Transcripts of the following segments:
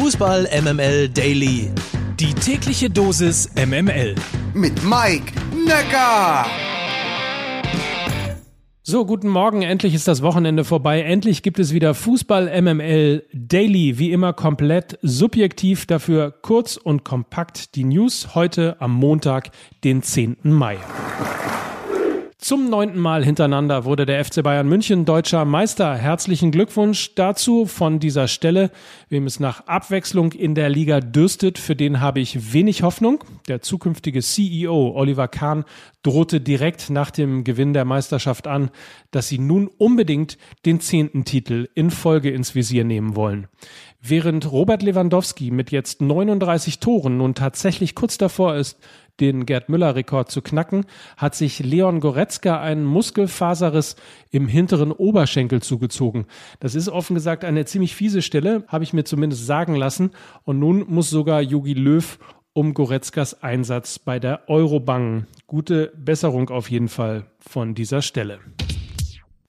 Fußball MML Daily. Die tägliche Dosis MML. Mit Mike Necker. So, guten Morgen. Endlich ist das Wochenende vorbei. Endlich gibt es wieder Fußball MML Daily. Wie immer komplett subjektiv. Dafür kurz und kompakt die News heute am Montag, den 10. Mai. Zum neunten Mal hintereinander wurde der FC Bayern München deutscher Meister. Herzlichen Glückwunsch dazu von dieser Stelle. Wem es nach Abwechslung in der Liga dürstet, für den habe ich wenig Hoffnung. Der zukünftige CEO Oliver Kahn drohte direkt nach dem Gewinn der Meisterschaft an, dass sie nun unbedingt den zehnten Titel in Folge ins Visier nehmen wollen. Während Robert Lewandowski mit jetzt 39 Toren nun tatsächlich kurz davor ist, den Gerd Müller-Rekord zu knacken, hat sich Leon Goretzka einen Muskelfaserriss im hinteren Oberschenkel zugezogen. Das ist offen gesagt eine ziemlich fiese Stelle, habe ich mir zumindest sagen lassen. Und nun muss sogar Jogi Löw um Goretzkas Einsatz bei der Euro bangen. Gute Besserung auf jeden Fall von dieser Stelle.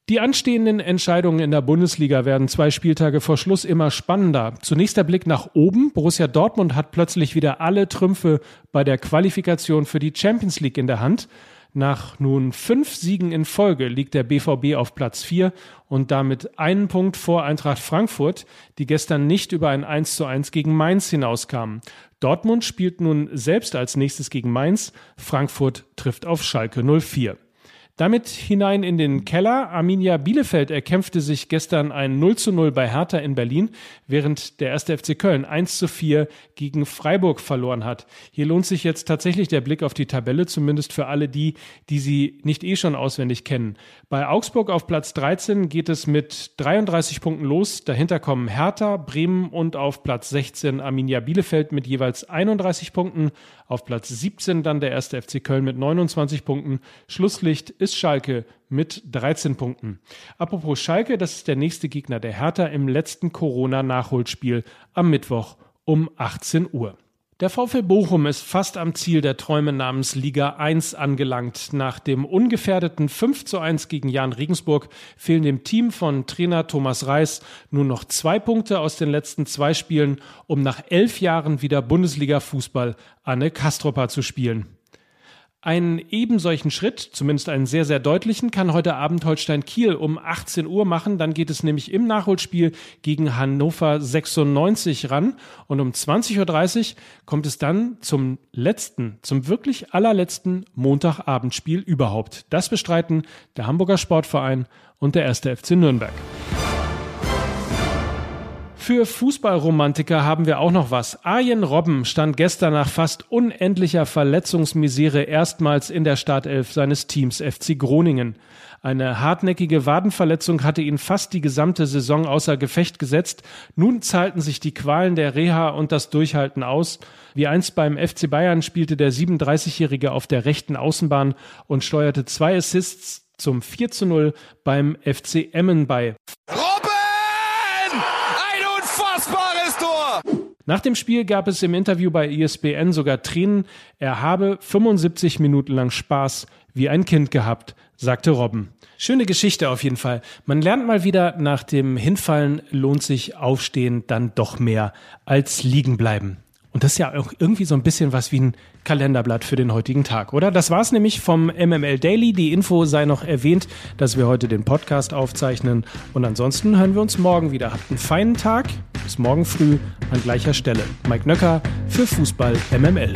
Die anstehenden Entscheidungen in der Bundesliga werden zwei Spieltage vor Schluss immer spannender. Zunächst der Blick nach oben. Borussia Dortmund hat plötzlich wieder alle Trümpfe bei der Qualifikation für die Champions League in der Hand. Nach nun fünf Siegen in Folge liegt der BVB auf Platz vier und damit einen Punkt vor Eintracht Frankfurt, die gestern nicht über ein 1 zu 1 gegen Mainz hinauskamen. Dortmund spielt nun selbst als nächstes gegen Mainz. Frankfurt trifft auf Schalke 04. Damit hinein in den Keller. Arminia Bielefeld erkämpfte sich gestern ein 0 zu 0 bei Hertha in Berlin, während der 1. FC Köln 1 zu 4 gegen Freiburg verloren hat. Hier lohnt sich jetzt tatsächlich der Blick auf die Tabelle, zumindest für alle die, die sie nicht eh schon auswendig kennen. Bei Augsburg auf Platz 13 geht es mit 33 Punkten los. Dahinter kommen Hertha, Bremen und auf Platz 16 Arminia Bielefeld mit jeweils 31 Punkten. Auf Platz 17 dann der 1. FC Köln mit 29 Punkten. Schlusslicht ist ist Schalke mit 13 Punkten. Apropos Schalke, das ist der nächste Gegner der Hertha im letzten Corona-Nachholspiel am Mittwoch um 18 Uhr. Der VfL Bochum ist fast am Ziel der Träume namens Liga 1 angelangt. Nach dem ungefährdeten 5 zu 1 gegen Jan Regensburg fehlen dem Team von Trainer Thomas Reis nur noch zwei Punkte aus den letzten zwei Spielen, um nach elf Jahren wieder Bundesliga-Fußball Anne Kastropa zu spielen. Einen ebensolchen Schritt, zumindest einen sehr, sehr deutlichen, kann heute Abend Holstein Kiel um 18 Uhr machen. Dann geht es nämlich im Nachholspiel gegen Hannover 96 ran. Und um 20.30 Uhr kommt es dann zum letzten, zum wirklich allerletzten Montagabendspiel überhaupt. Das bestreiten der Hamburger Sportverein und der erste FC Nürnberg. Für Fußballromantiker haben wir auch noch was. Arjen Robben stand gestern nach fast unendlicher Verletzungsmisere erstmals in der Startelf seines Teams FC Groningen. Eine hartnäckige Wadenverletzung hatte ihn fast die gesamte Saison außer Gefecht gesetzt. Nun zahlten sich die Qualen der Reha und das Durchhalten aus. Wie einst beim FC Bayern spielte der 37-Jährige auf der rechten Außenbahn und steuerte zwei Assists zum 4 zu 0 beim FC Emmen bei. Nach dem Spiel gab es im Interview bei ESPN sogar Tränen. Er habe 75 Minuten lang Spaß wie ein Kind gehabt, sagte Robben. Schöne Geschichte auf jeden Fall. Man lernt mal wieder, nach dem Hinfallen lohnt sich Aufstehen dann doch mehr als liegen bleiben. Und das ist ja auch irgendwie so ein bisschen was wie ein Kalenderblatt für den heutigen Tag, oder? Das war's nämlich vom MML Daily. Die Info sei noch erwähnt, dass wir heute den Podcast aufzeichnen. Und ansonsten hören wir uns morgen wieder. Habt einen feinen Tag. Bis morgen früh an gleicher Stelle. Mike Nöcker für Fußball MML.